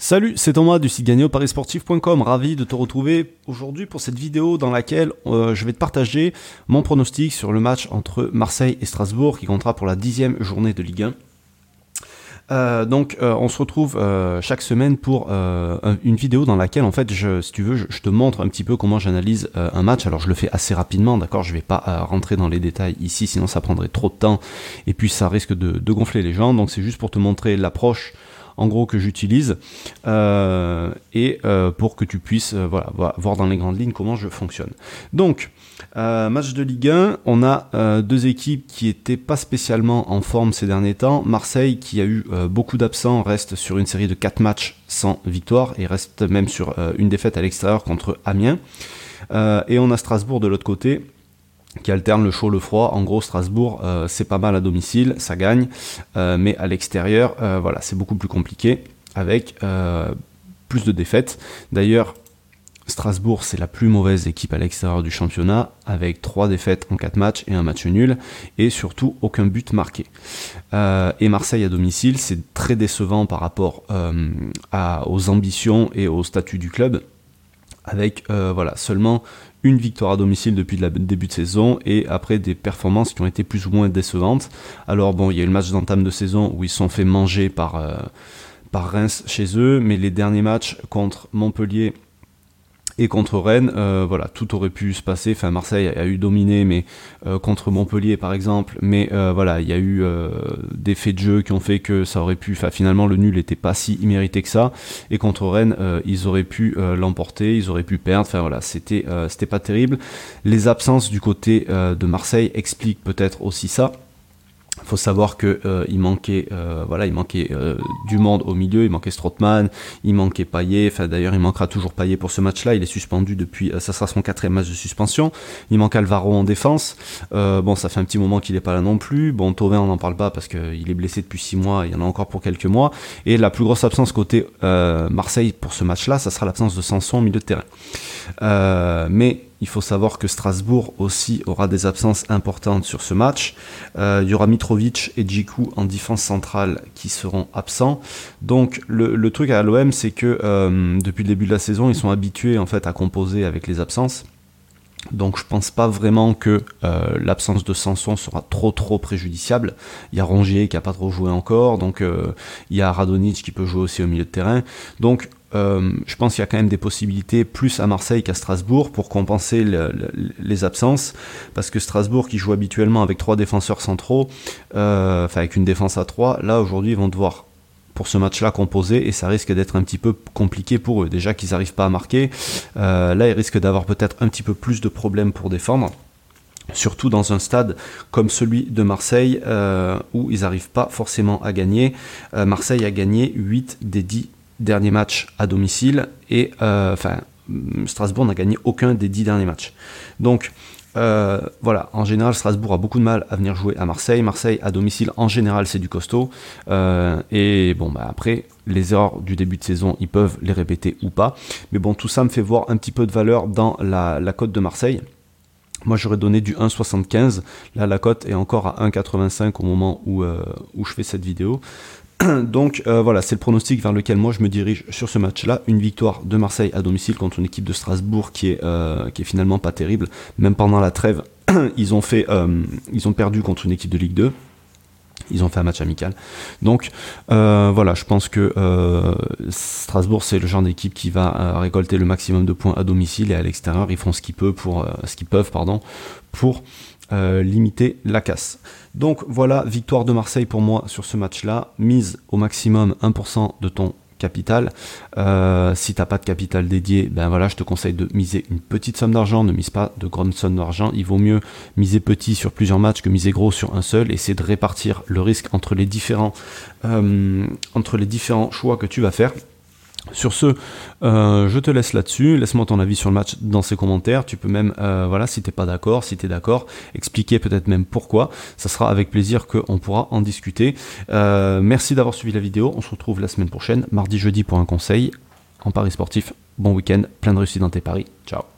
Salut, c'est Thomas du site gagnéoparisportif.com. Ravi de te retrouver aujourd'hui pour cette vidéo dans laquelle euh, je vais te partager mon pronostic sur le match entre Marseille et Strasbourg qui comptera pour la dixième journée de Ligue 1. Euh, donc euh, on se retrouve chaque semaine pour une vidéo dans laquelle en fait je, si tu veux je, te montre un petit peu comment j'analyse un match alors je le fais assez rapidement d'accord? Je vais pas rentrer dans les détails ici sinon ça prendrait trop de temps et puis ça risque de gonfler les gens donc c'est juste pour te montrer l'approche en gros que j'utilise euh, et euh, pour que tu puisses euh, voir dans les grandes lignes comment je fonctionne. Donc, match de Ligue 1, on a deux équipes qui n'étaient pas spécialement en forme ces derniers temps. Marseille qui a eu beaucoup d'absents reste sur une série de 4 matchs sans victoire et reste même sur une défaite à l'extérieur contre Amiens. et on a Strasbourg de l'autre côté qui alterne le chaud, le froid. En gros, Strasbourg, euh, c'est pas mal à domicile, ça gagne, euh, mais à l'extérieur, euh, voilà, c'est beaucoup plus compliqué avec plus de défaites. D'ailleurs, Strasbourg, c'est la plus mauvaise équipe à l'extérieur du championnat, avec 3 défaites en 4 matchs et un match nul, et surtout aucun but marqué. et Marseille à domicile, c'est très décevant par rapport aux ambitions et au statut du club, avec voilà, seulement une victoire à domicile depuis le début de saison et après des performances qui ont été plus ou moins décevantes. Alors bon, il y a eu le match d'entame de saison où ils sont fait manger euh, par Reims chez eux, mais les derniers matchs contre Montpellier et contre Rennes, euh, voilà, tout aurait pu se passer. Enfin, Marseille a, eu dominé, mais euh, contre Montpellier par exemple. Mais euh, voilà, il y a eu des faits de jeu qui ont fait que ça aurait pu. Enfin, finalement, le nul n'était pas si immérité que ça. Et contre Rennes, ils auraient pu l'emporter, ils auraient pu perdre. Enfin voilà, c'était c'était pas terrible. Les absences du côté de Marseille expliquent peut-être aussi ça. Faut savoir que euh, il manquait, euh, voilà, il manquait euh, du monde au milieu, il manquait Strootman, il manquait Payet. Enfin, d'ailleurs, il manquera toujours Payet pour ce match-là. Il est suspendu depuis, ça sera son quatrième match de suspension. Il manque Alvaro en défense. bon, ça fait un petit moment qu'il n'est pas là non plus. Bon, Tovin, on n'en parle pas parce qu'il est blessé depuis six mois. Il y en a encore pour quelques mois. Et la plus grosse absence côté Marseille pour ce match-là, ça sera l'absence de Sanson au milieu de terrain. mais il faut savoir que Strasbourg aussi aura des absences importantes sur ce match. Euh, il y aura Mitrovic et Djikou en défense centrale qui seront absents. Donc le, truc à l'OM, c'est que euh, depuis le début de la saison, ils sont habitués en fait à composer avec les absences. Donc je pense pas vraiment que euh, l'absence de Sanson sera trop trop préjudiciable. Il y a Rongier qui a pas trop joué encore, donc il y a Radonic qui peut jouer aussi au milieu de terrain. Donc euh, je pense qu'il y a quand même des possibilités plus à Marseille qu'à Strasbourg pour compenser les absences, parce que Strasbourg qui joue habituellement avec trois défenseurs centraux, euh, enfin avec une défense à trois, là aujourd'hui ils vont devoir pour ce match-là composer et ça risque d'être un petit peu compliqué pour eux. Déjà qu'ils n'arrivent pas à marquer, euh, là ils risquent d'avoir peut-être un petit peu plus de problèmes pour défendre surtout dans un stade comme celui de Marseille où ils n'arrivent pas forcément à gagner. Marseille a gagné 8 des 10 derniers matchs à domicile et euh, enfin Strasbourg n'a gagné aucun des dix derniers matchs. Donc euh, voilà, en général, Strasbourg a beaucoup de mal à venir jouer à Marseille. Marseille à domicile, en général, c'est du costaud. Euh, et bon, bah après, les erreurs du début de saison, ils peuvent les répéter ou pas. Mais bon, tout ça me fait voir un petit peu de valeur dans la, cote de Marseille. Moi, j'aurais donné du 1,75. Là, la cote est encore à 1,85 au moment où, où je fais cette vidéo. Donc euh, voilà, c'est le pronostic vers lequel moi je me dirige sur ce match-là. Une victoire de Marseille à domicile contre une équipe de Strasbourg qui est, euh, qui est finalement pas terrible. Même pendant la trêve, ils ont, fait, euh, ils ont perdu contre une équipe de Ligue 2. Ils ont fait un match amical. Donc voilà, je pense que Strasbourg, c'est le genre d'équipe qui va récolter le maximum de points à domicile et à l'extérieur, ils font ce qu'ils peuvent pour, ce qu'ils peuvent, pardon, pour euh, limiter la casse. Donc voilà, victoire de Marseille pour moi sur ce match-là. Mise au maximum 1% de ton capital. Euh, si t'as pas de capital dédié, ben voilà, je te conseille de miser une petite somme d'argent, ne mise pas de grande somme d'argent. Il vaut mieux miser petit sur plusieurs matchs que miser gros sur un seul. C'est de répartir le risque euh, entre les différents choix que tu vas faire. Sur ce, euh, je te laisse là-dessus. Laisse-moi ton avis sur le match dans ces commentaires. Tu peux même, euh, voilà, si t'es pas d'accord, si t'es d'accord, expliquer peut-être même pourquoi. Ça sera avec plaisir qu'on pourra en discuter. Euh, merci d'avoir suivi la vidéo. On se retrouve la semaine prochaine, mardi, jeudi, pour un conseil en paris sportif. Bon week-end, plein de réussite dans tes paris. Ciao.